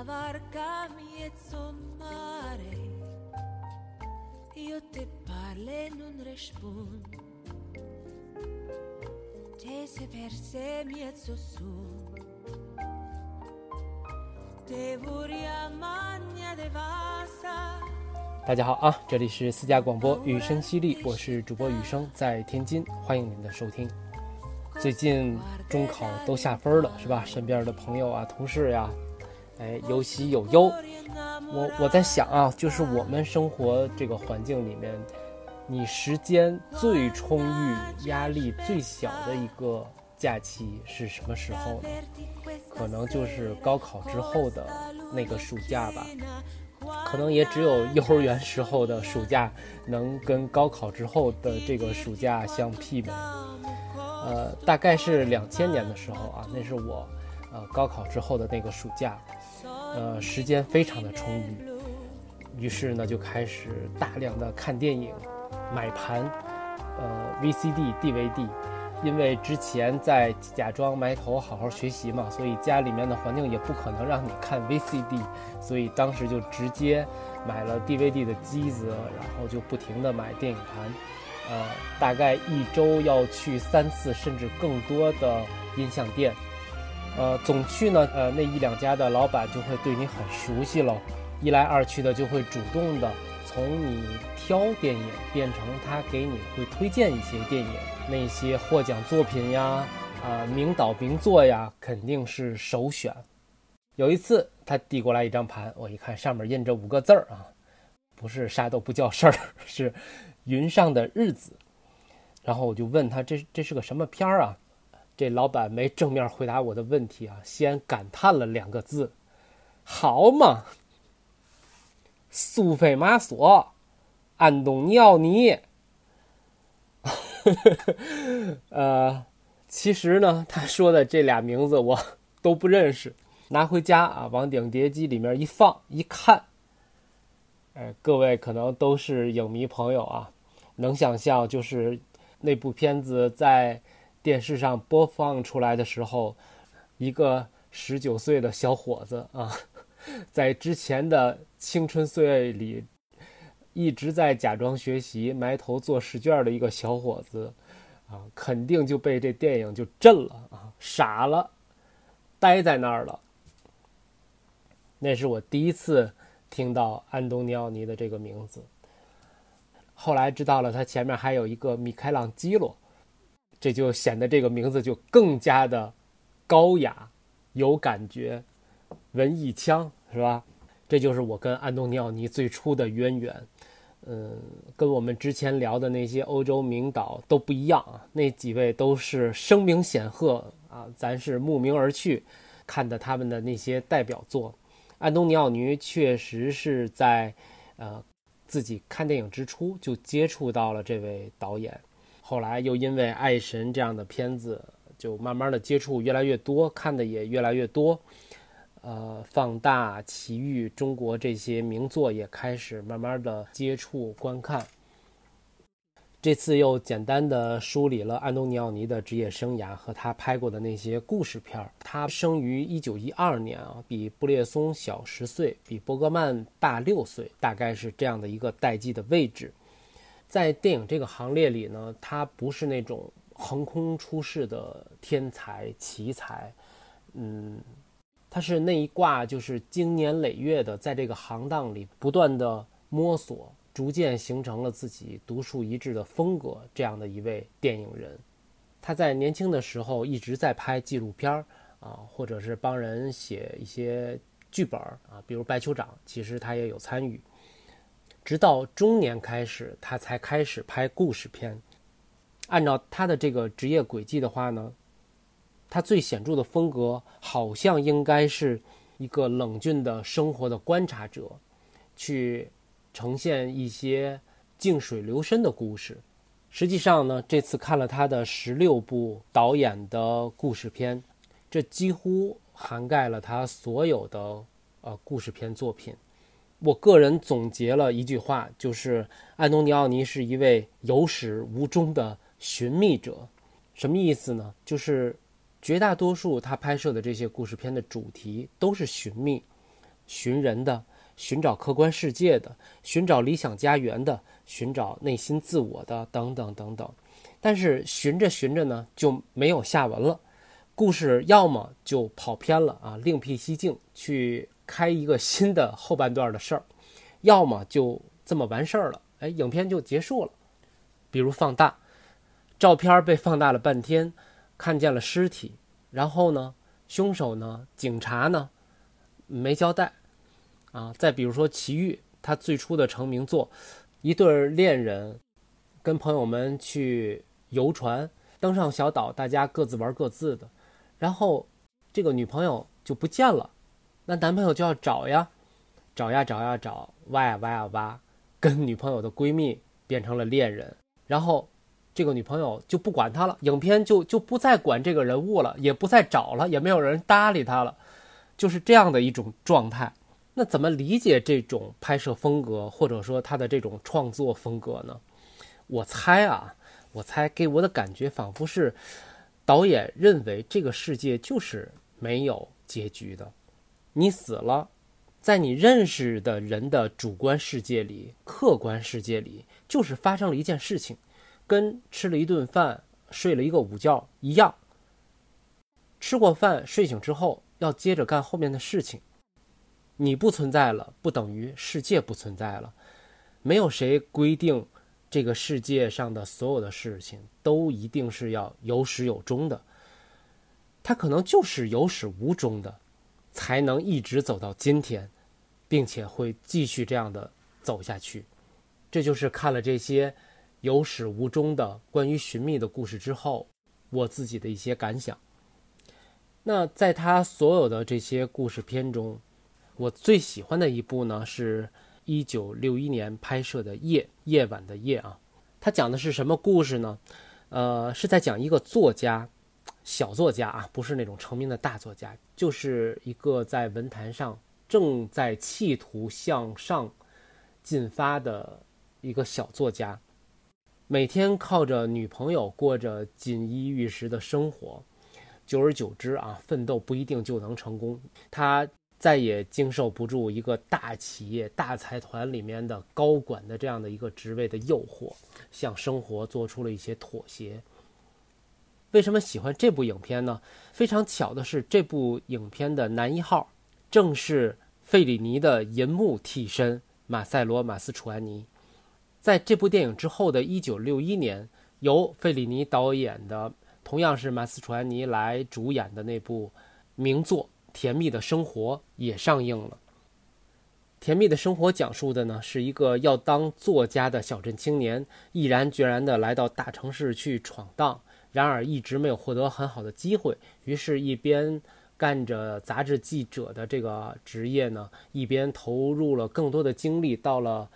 Io te non rispondo Te se Te magna 大家好啊，这里是私家广播雨声犀利，我是主播雨声，在天津，欢迎您的收听。最近中考都下分了，是吧？身边的朋友啊、同事呀，哎，有喜有忧。我我在想啊，就是我们生活这个环境里面，你时间最充裕、压力最小的一个假期是什么时候呢？可能就是高考之后的那个暑假吧。可能也只有幼儿园时候的暑假能跟高考之后的这个暑假相媲美。呃，大概是两千年的时候啊，那是我呃高考之后的那个暑假，呃，时间非常的充裕，于是呢就开始大量的看电影，买盘，呃，VCD、DVD。因为之前在假装埋头好好学习嘛，所以家里面的环境也不可能让你看 VCD，所以当时就直接买了 DVD 的机子，然后就不停的买电影盘，呃，大概一周要去三次甚至更多的音像店，呃，总去呢，呃，那一两家的老板就会对你很熟悉了，一来二去的就会主动的从你挑电影变成他给你会推荐一些电影。那些获奖作品呀，啊，名导名作呀，肯定是首选。有一次，他递过来一张盘，我一看上面印着五个字儿啊，不是啥都不叫事儿，是云上的日子。然后我就问他，这这是个什么片儿啊？这老板没正面回答我的问题啊，先感叹了两个字：好嘛，苏菲玛索，安东尼奥尼。呃，其实呢，他说的这俩名字我都不认识。拿回家啊，往影碟机里面一放一看，哎，各位可能都是影迷朋友啊，能想象就是那部片子在电视上播放出来的时候，一个十九岁的小伙子啊，在之前的青春岁月里。一直在假装学习、埋头做试卷的一个小伙子，啊，肯定就被这电影就震了啊，傻了，呆在那儿了。那是我第一次听到安东尼奥尼的这个名字。后来知道了他前面还有一个米开朗基罗，这就显得这个名字就更加的高雅、有感觉、文艺腔，是吧？这就是我跟安东尼奥尼最初的渊源。嗯，跟我们之前聊的那些欧洲名导都不一样啊，那几位都是声名显赫啊，咱是慕名而去，看的他们的那些代表作。安东尼奥尼确实是在呃自己看电影之初就接触到了这位导演，后来又因为《爱神》这样的片子，就慢慢的接触越来越多，看的也越来越多。呃，放大奇遇中国这些名作也开始慢慢的接触观看。这次又简单的梳理了安东尼奥尼的职业生涯和他拍过的那些故事片儿。他生于一九一二年啊，比布列松小十岁，比伯格曼大六岁，大概是这样的一个代际的位置。在电影这个行列里呢，他不是那种横空出世的天才奇才，嗯。他是那一挂，就是经年累月的在这个行当里不断的摸索，逐渐形成了自己独树一帜的风格。这样的一位电影人，他在年轻的时候一直在拍纪录片儿啊，或者是帮人写一些剧本儿啊，比如《白酋长》，其实他也有参与。直到中年开始，他才开始拍故事片。按照他的这个职业轨迹的话呢？他最显著的风格，好像应该是一个冷峻的生活的观察者，去呈现一些静水流深的故事。实际上呢，这次看了他的十六部导演的故事片，这几乎涵盖了他所有的呃故事片作品。我个人总结了一句话，就是安东尼奥尼是一位有始无终的寻觅者。什么意思呢？就是绝大多数他拍摄的这些故事片的主题都是寻觅、寻人的、寻找客观世界的、寻找理想家园的、寻找内心自我的等等等等。但是寻着寻着呢，就没有下文了，故事要么就跑偏了啊，另辟蹊径去。开一个新的后半段的事儿，要么就这么完事儿了，哎，影片就结束了。比如放大，照片被放大了半天，看见了尸体，然后呢，凶手呢，警察呢，没交代。啊，再比如说奇遇，他最初的成名作，一对恋人跟朋友们去游船，登上小岛，大家各自玩各自的，然后这个女朋友就不见了。那男朋友就要找呀，找呀找呀找，挖呀挖呀挖，跟女朋友的闺蜜变成了恋人，然后这个女朋友就不管他了，影片就就不再管这个人物了，也不再找了，也没有人搭理他了，就是这样的一种状态。那怎么理解这种拍摄风格，或者说他的这种创作风格呢？我猜啊，我猜给我的感觉仿佛是导演认为这个世界就是没有结局的。你死了，在你认识的人的主观世界里、客观世界里，就是发生了一件事情，跟吃了一顿饭、睡了一个午觉一样。吃过饭、睡醒之后，要接着干后面的事情。你不存在了，不等于世界不存在了。没有谁规定这个世界上的所有的事情都一定是要有始有终的，它可能就是有始无终的。才能一直走到今天，并且会继续这样的走下去。这就是看了这些有始无终的关于寻觅的故事之后，我自己的一些感想。那在他所有的这些故事片中，我最喜欢的一部呢，是一九六一年拍摄的《夜夜晚的夜》啊。他讲的是什么故事呢？呃，是在讲一个作家。小作家啊，不是那种成名的大作家，就是一个在文坛上正在企图向上进发的一个小作家，每天靠着女朋友过着锦衣玉食的生活，久而久之啊，奋斗不一定就能成功。他再也经受不住一个大企业、大财团里面的高管的这样的一个职位的诱惑，向生活做出了一些妥协。为什么喜欢这部影片呢？非常巧的是，这部影片的男一号正是费里尼的银幕替身马塞罗·马斯楚安尼。在这部电影之后的1961年，由费里尼导演的，同样是马斯楚安尼来主演的那部名作《甜蜜的生活》也上映了。《甜蜜的生活》讲述的呢，是一个要当作家的小镇青年，毅然决然地来到大城市去闯荡。然而一直没有获得很好的机会，于是，一边干着杂志记者的这个职业呢，一边投入了更多的精力到了，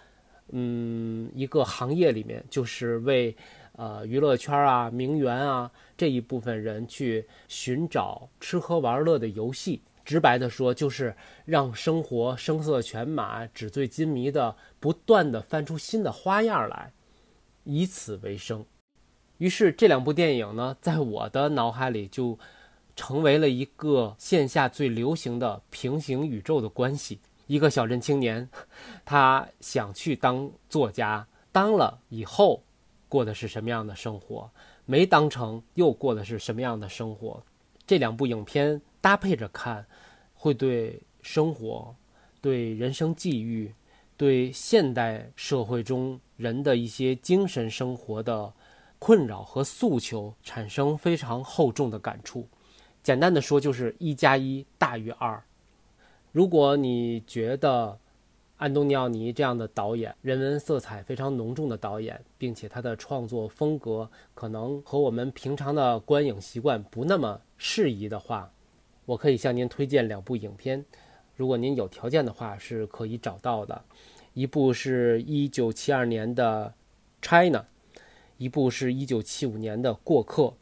嗯，一个行业里面，就是为呃娱乐圈啊、名媛啊这一部分人去寻找吃喝玩乐的游戏。直白的说，就是让生活声色犬马、纸醉金迷的，不断的翻出新的花样来，以此为生。于是这两部电影呢，在我的脑海里就成为了一个线下最流行的平行宇宙的关系。一个小镇青年，他想去当作家，当了以后过的是什么样的生活？没当成又过的是什么样的生活？这两部影片搭配着看，会对生活、对人生际遇、对现代社会中人的一些精神生活的。困扰和诉求产生非常厚重的感触。简单的说，就是一加一大于二。如果你觉得安东尼奥尼这样的导演，人文色彩非常浓重的导演，并且他的创作风格可能和我们平常的观影习惯不那么适宜的话，我可以向您推荐两部影片。如果您有条件的话，是可以找到的。一部是一九七二年的《China》。一部是一九七五年的《过客》，《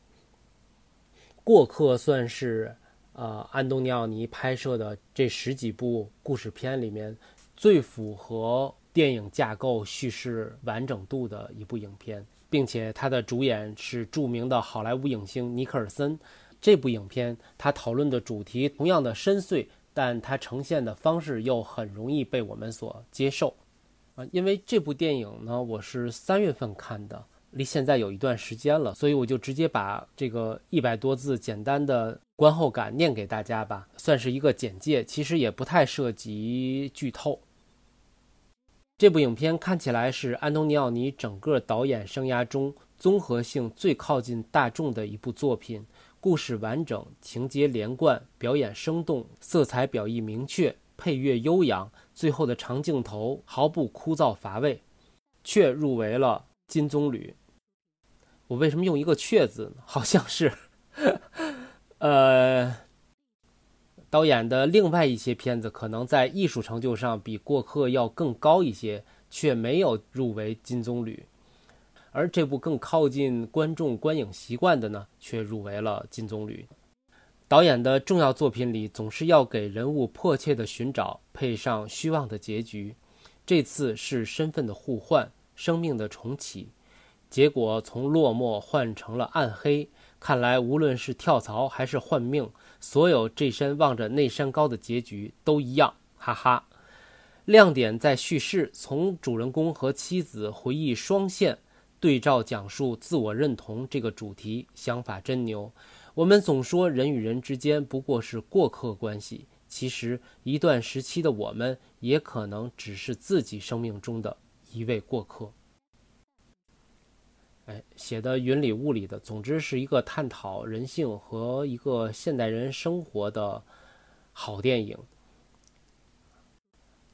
过客》算是呃安东尼奥尼拍摄的这十几部故事片里面最符合电影架构叙事完整度的一部影片，并且它的主演是著名的好莱坞影星尼克尔森。这部影片它讨论的主题同样的深邃，但它呈现的方式又很容易被我们所接受。啊，因为这部电影呢，我是三月份看的。离现在有一段时间了，所以我就直接把这个一百多字简单的观后感念给大家吧，算是一个简介。其实也不太涉及剧透。这部影片看起来是安东尼奥尼整个导演生涯中综合性最靠近大众的一部作品，故事完整，情节连贯，表演生动，色彩表意明确，配乐悠扬，最后的长镜头毫不枯燥乏味，却入围了金棕榈。我为什么用一个“却”字呢？好像是，呃，导演的另外一些片子可能在艺术成就上比《过客》要更高一些，却没有入围金棕榈。而这部更靠近观众观影习惯的呢，却入围了金棕榈。导演的重要作品里，总是要给人物迫切的寻找，配上虚妄的结局。这次是身份的互换，生命的重启。结果从落寞换成了暗黑。看来无论是跳槽还是换命，所有这山望着那山高的结局都一样，哈哈。亮点在叙事，从主人公和妻子回忆双线对照讲述自我认同这个主题，想法真牛。我们总说人与人之间不过是过客关系，其实一段时期的我们也可能只是自己生命中的一位过客。哎，写的云里雾里的，总之是一个探讨人性和一个现代人生活的好电影，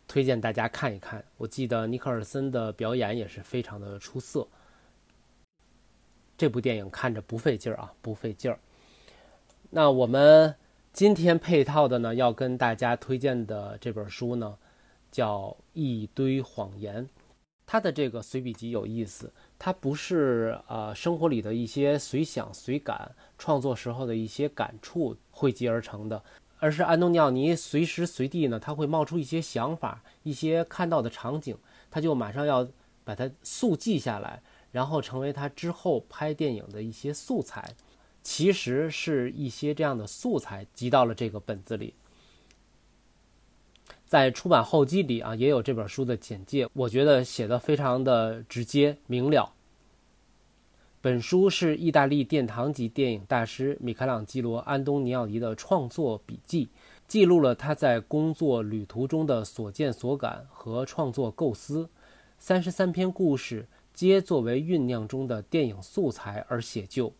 推荐大家看一看。我记得尼克尔森的表演也是非常的出色。这部电影看着不费劲儿啊，不费劲儿。那我们今天配套的呢，要跟大家推荐的这本书呢，叫《一堆谎言》。他的这个随笔集有意思，它不是呃生活里的一些随想随感，创作时候的一些感触汇集而成的，而是安东尼奥尼随时随地呢，他会冒出一些想法，一些看到的场景，他就马上要把它速记下来，然后成为他之后拍电影的一些素材。其实是一些这样的素材集到了这个本子里。在出版后记里啊，也有这本书的简介，我觉得写的非常的直接明了。本书是意大利殿堂级电影大师米开朗基罗·安东尼奥尼的创作笔记，记录了他在工作旅途中的所见所感和创作构思。三十三篇故事皆作为酝酿中的电影素材而写就。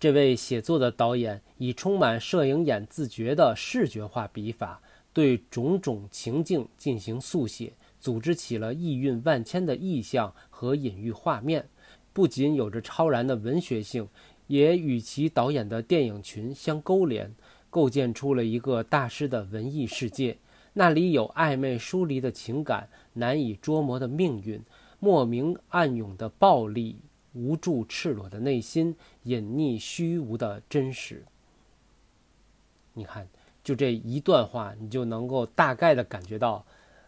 这位写作的导演以充满摄影眼自觉的视觉化笔法。对种种情境进行速写，组织起了意蕴万千的意象和隐喻画面，不仅有着超然的文学性，也与其导演的电影群相勾连，构建出了一个大师的文艺世界。那里有暧昧疏离的情感，难以捉摸的命运，莫名暗涌的暴力，无助赤裸的内心，隐匿虚无的真实。你看。就这一段话，你就能够大概的感觉到，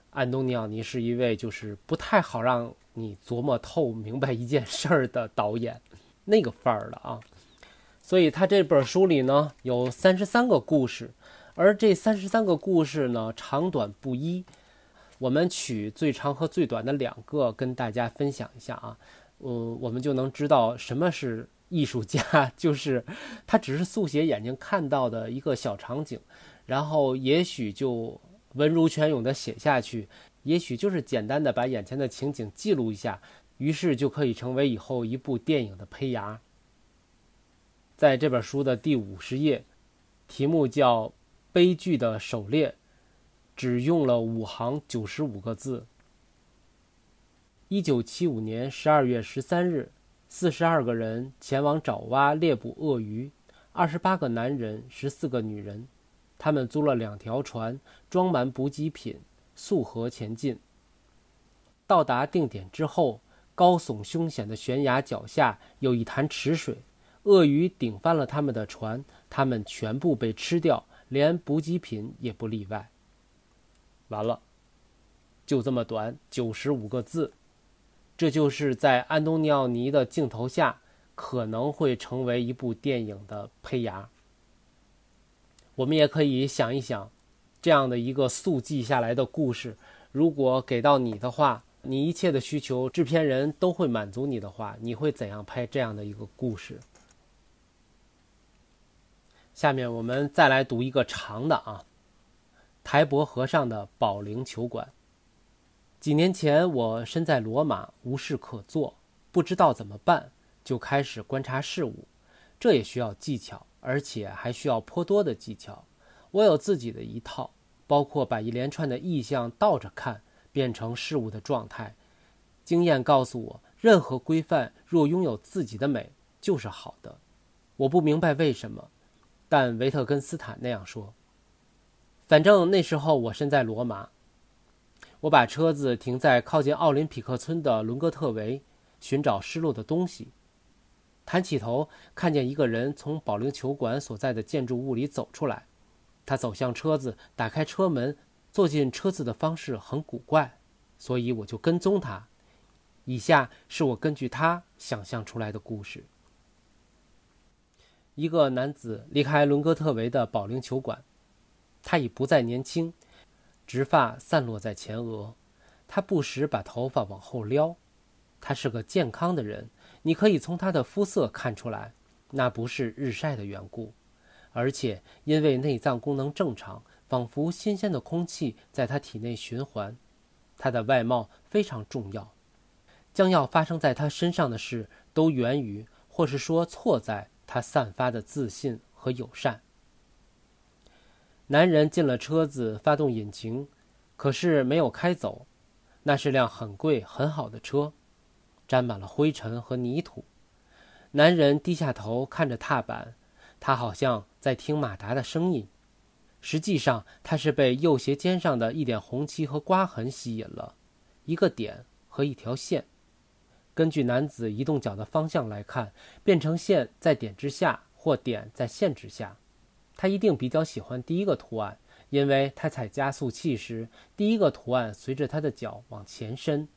安东尼奥尼是一位就是不太好让你琢磨透明白一件事儿的导演，那个范儿的啊。所以他这本书里呢有三十三个故事，而这三十三个故事呢长短不一，我们取最长和最短的两个跟大家分享一下啊，嗯，我们就能知道什么是。艺术家 就是他，只是速写眼睛看到的一个小场景，然后也许就文如泉涌的写下去，也许就是简单的把眼前的情景记录一下，于是就可以成为以后一部电影的胚芽。在这本书的第五十页，题目叫《悲剧的狩猎》，只用了五行九十五个字。一九七五年十二月十三日。四十二个人前往爪哇猎捕鳄鱼，二十八个男人，十四个女人。他们租了两条船，装满补给品，溯河前进。到达定点之后，高耸凶险的悬崖脚下有一潭池水，鳄鱼顶翻了他们的船，他们全部被吃掉，连补给品也不例外。完了，就这么短，九十五个字。这就是在安东尼奥尼的镜头下可能会成为一部电影的胚芽。我们也可以想一想，这样的一个速记下来的故事，如果给到你的话，你一切的需求，制片人都会满足你的话，你会怎样拍这样的一个故事？下面我们再来读一个长的啊。台伯河上的保龄球馆。几年前，我身在罗马，无事可做，不知道怎么办，就开始观察事物。这也需要技巧，而且还需要颇多的技巧。我有自己的一套，包括把一连串的意象倒着看，变成事物的状态。经验告诉我，任何规范若拥有自己的美，就是好的。我不明白为什么，但维特根斯坦那样说。反正那时候我身在罗马，我把车子停在靠近奥林匹克村的伦戈特维，寻找失落的东西。抬起头，看见一个人从保龄球馆所在的建筑物里走出来。他走向车子，打开车门，坐进车子的方式很古怪，所以我就跟踪他。以下是我根据他想象出来的故事：一个男子离开伦戈特维的保龄球馆。他已不再年轻，直发散落在前额，他不时把头发往后撩。他是个健康的人，你可以从他的肤色看出来，那不是日晒的缘故，而且因为内脏功能正常，仿佛新鲜的空气在他体内循环。他的外貌非常重要，将要发生在他身上的事都源于，或是说错在他散发的自信和友善。男人进了车子，发动引擎，可是没有开走。那是辆很贵、很好的车，沾满了灰尘和泥土。男人低下头看着踏板，他好像在听马达的声音。实际上，他是被右鞋尖上的一点红漆和刮痕吸引了，一个点和一条线。根据男子移动脚的方向来看，变成线在点之下，或点在线之下。他一定比较喜欢第一个图案，因为他踩加速器时，第一个图案随着他的脚往前伸。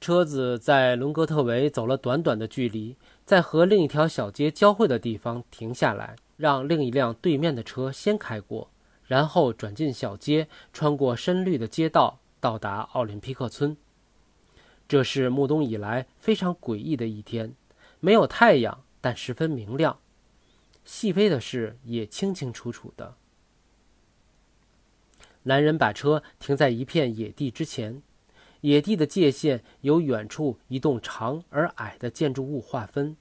车子在伦格特维走了短短的距离，在和另一条小街交汇的地方停下来，让另一辆对面的车先开过，然后转进小街，穿过深绿的街道，到达奥林匹克村。这是暮冬以来非常诡异的一天，没有太阳，但十分明亮。细微的事也清清楚楚的。男人把车停在一片野地之前，野地的界限由远处一栋长而矮的建筑物划分，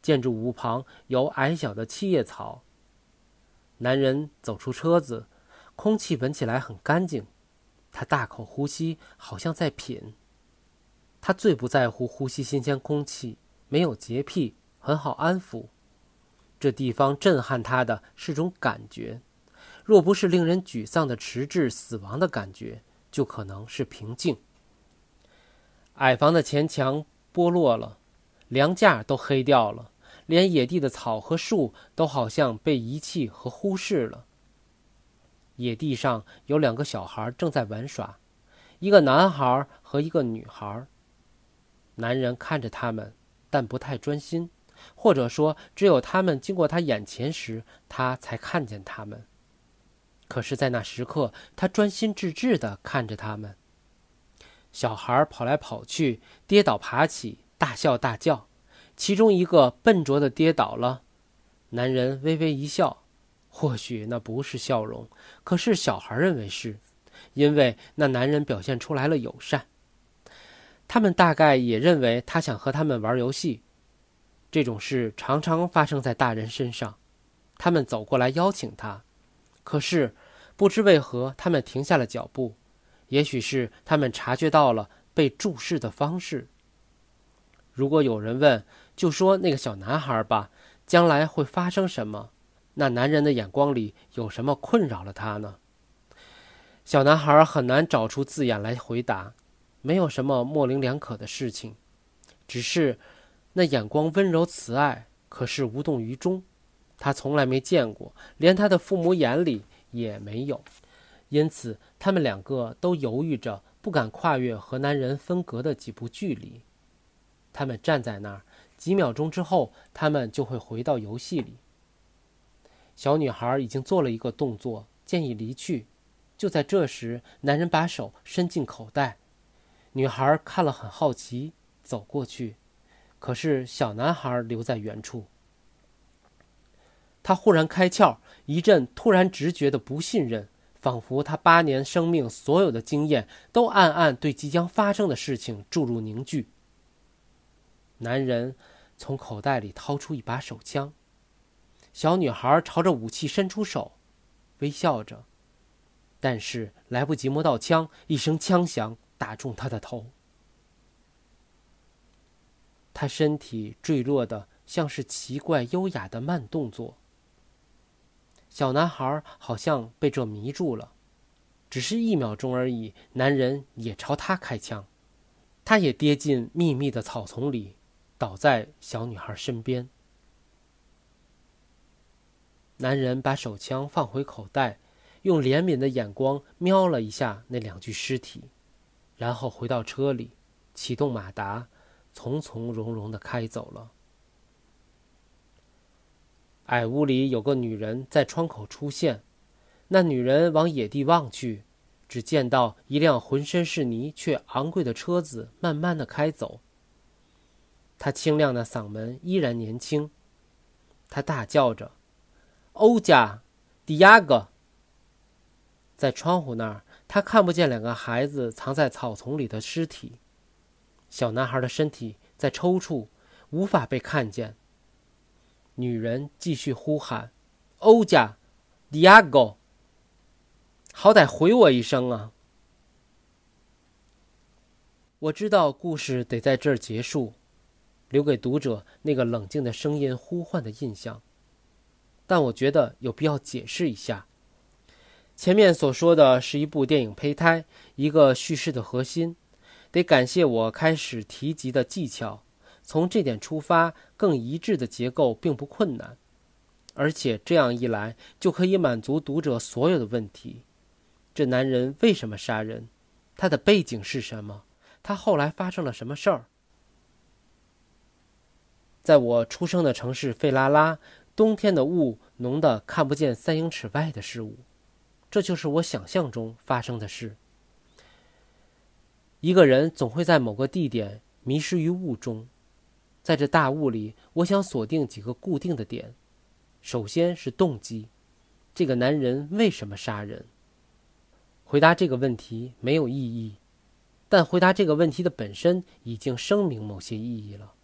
建筑物旁有矮小的七叶草。男人走出车子，空气闻起来很干净，他大口呼吸，好像在品。他最不在乎呼吸新鲜空气，没有洁癖，很好安抚。这地方震撼他的是种感觉，若不是令人沮丧的迟滞死亡的感觉，就可能是平静。矮房的前墙剥落了，梁架都黑掉了，连野地的草和树都好像被遗弃和忽视了。野地上有两个小孩正在玩耍，一个男孩和一个女孩。男人看着他们，但不太专心。或者说，只有他们经过他眼前时，他才看见他们。可是，在那时刻，他专心致志地看着他们。小孩跑来跑去，跌倒爬起，大笑大叫。其中一个笨拙地跌倒了，男人微微一笑，或许那不是笑容，可是小孩认为是，因为那男人表现出来了友善。他们大概也认为他想和他们玩游戏。这种事常常发生在大人身上，他们走过来邀请他，可是不知为何他们停下了脚步，也许是他们察觉到了被注视的方式。如果有人问，就说那个小男孩吧，将来会发生什么？那男人的眼光里有什么困扰了他呢？小男孩很难找出字眼来回答，没有什么模棱两可的事情，只是。那眼光温柔慈爱，可是无动于衷。他从来没见过，连他的父母眼里也没有。因此他们两个都犹豫着，不敢跨越和男人分隔的几步距离。他们站在那儿，几秒钟之后，他们就会回到游戏里。小女孩已经做了一个动作，建议离去。就在这时，男人把手伸进口袋，女孩看了很好奇，走过去。可是小男孩留在原处。他忽然开窍，一阵突然直觉的不信任，仿佛他八年生命所有的经验都暗暗对即将发生的事情注入凝聚。男人从口袋里掏出一把手枪。小女孩朝着武器伸出手，微笑着，但是来不及摸到枪，一声枪响打中她的头。他身体坠落的像是奇怪优雅的慢动作。小男孩好像被这迷住了，只是一秒钟而已。男人也朝他开枪，他也跌进密密的草丛里，倒在小女孩身边。男人把手枪放回口袋，用怜悯的眼光瞄了一下那两具尸体，然后回到车里，启动马达，从从容容的开走了。矮屋里有个女人在窗口出现，那女人往野地望去，只见到一辆浑身是泥却昂贵的车子慢慢的开走。她清亮的嗓门依然年轻，她大叫着。欧加，迪亚哥，在窗户那儿，他看不见两个孩子藏在草丛里的尸体。小男孩的身体在抽搐，无法被看见。女人继续呼喊：“欧加，迪亚哥，好歹回我一声啊！”我知道故事得在这儿结束，留给读者那个冷静的声音呼唤的印象。但我觉得有必要解释一下，前面所说的是一部电影胚胎，一个叙事的核心，得感谢我开始提及的技巧。从这点出发，更一致的结构并不困难，而且这样一来就可以满足读者所有的问题：这男人为什么杀人？他的背景是什么？他后来发生了什么事儿？在我出生的城市费拉拉。冬天的雾浓得看不见三英尺外的事物，这就是我想象中发生的事。一个人总会在某个地点迷失于雾中，在这大雾里，我想锁定几个固定的点。首先是动机，这个男人为什么杀人？回答这个问题没有意义，但回答这个问题的本身已经声明某些意义了。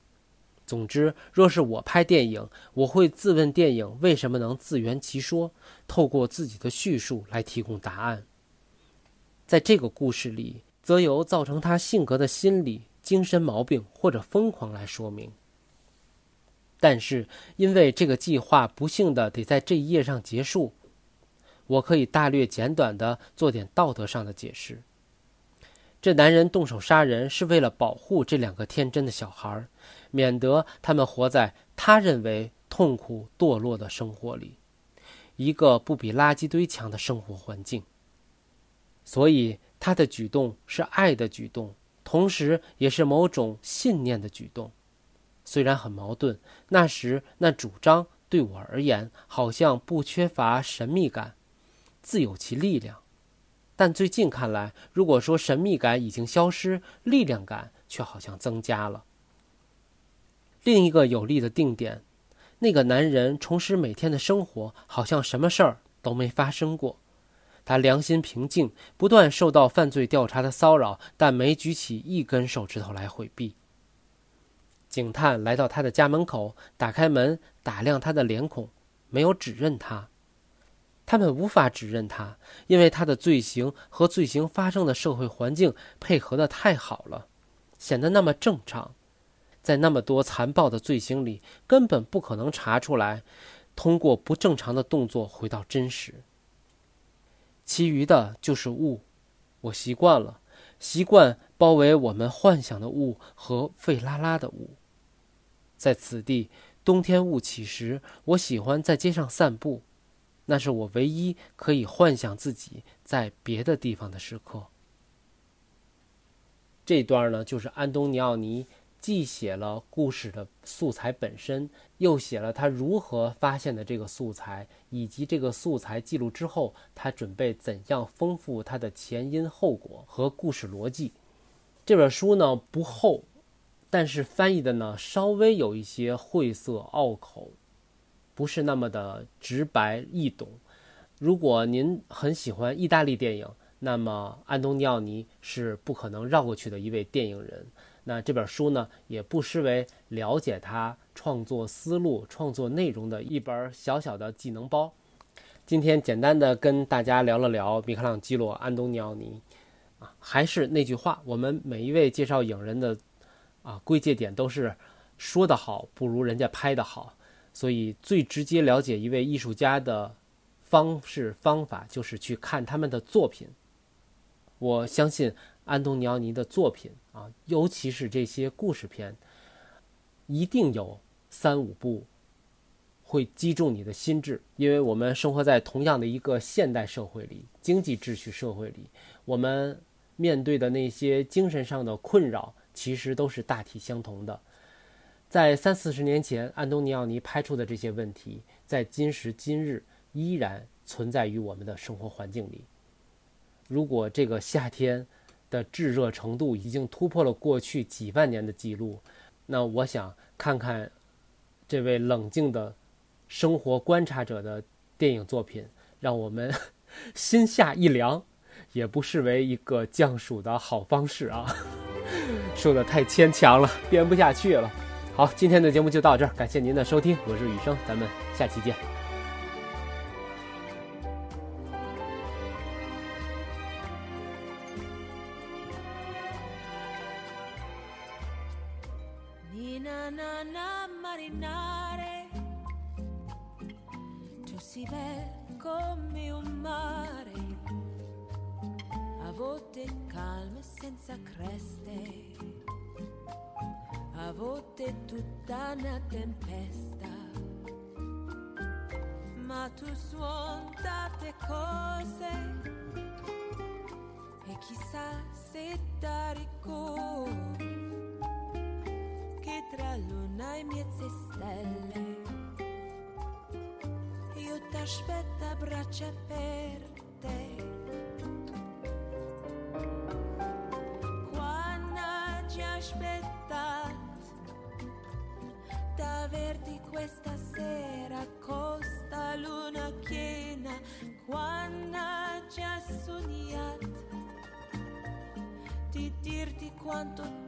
总之，若是我拍电影，我会自问电影为什么能自圆其说，透过自己的叙述来提供答案。在这个故事里，则由造成他性格的心理、精神毛病或者疯狂来说明。但是，因为这个计划不幸的得在这一页上结束，我可以大略简短的做点道德上的解释。这男人动手杀人是为了保护这两个天真的小孩，免得他们活在他认为痛苦堕落的生活里，一个不比垃圾堆强的生活环境。所以他的举动是爱的举动，同时也是某种信念的举动。虽然很矛盾，那时那主张对我而言好像不缺乏神秘感，自有其力量。但最近看来，如果说神秘感已经消失，力量感却好像增加了。另一个有力的定点，那个男人重拾每天的生活，好像什么事儿都没发生过。他良心平静，不断受到犯罪调查的骚扰，但没举起一根手指头来回避。警探来到他的家门口，打开门，打量他的脸孔，没有指认他。他们无法指认他，因为他的罪行和罪行发生的社会环境配合的太好了，显得那么正常。在那么多残暴的罪行里，根本不可能查出来，通过不正常的动作回到真实。其余的就是雾，我习惯了，习惯包围我们幻想的雾和费拉拉的雾。在此地，冬天雾起时，我喜欢在街上散步。那是我唯一可以幻想自己在别的地方的时刻。这段呢，就是安东尼奥尼既写了故事的素材本身，又写了他如何发现的这个素材，以及这个素材记录之后，他准备怎样丰富他的前因后果和故事逻辑。这本书呢不厚，但是翻译的呢稍微有一些晦涩拗口，不是那么的直白易懂。如果您很喜欢意大利电影，那么，安东尼奥尼是不可能绕过去的一位电影人。那这本书呢，也不失为了解他创作思路、创作内容的一本小小的技能包。今天简单的跟大家聊了聊米开朗基罗、安东尼奥尼。啊，还是那句话，我们每一位介绍影人的啊归结点都是说得好不如人家拍得好。所以，最直接了解一位艺术家的方式方法，就是去看他们的作品。我相信安东尼奥尼的作品啊，尤其是这些故事片，一定有三五部会击中你的心智。因为我们生活在同样的一个现代社会里，经济秩序社会里，我们面对的那些精神上的困扰，其实都是大体相同的。在三四十年前，安东尼奥尼拍出的这些问题，在今时今日依然存在于我们的生活环境里。如果这个夏天的炙热程度已经突破了过去几万年的记录，那我想看看这位冷静的生活观察者的电影作品，让我们 心下一凉，也不失为一个降暑的好方式啊！说的太牵强了，编不下去了。好，今天的节目就到这儿，感谢您的收听，我是雨生，咱们下期见。T'aspetta a braccia aperte. Quando ci aspettat d'averti questa sera costa luna piena, quando ci ha sognato di dirti quanto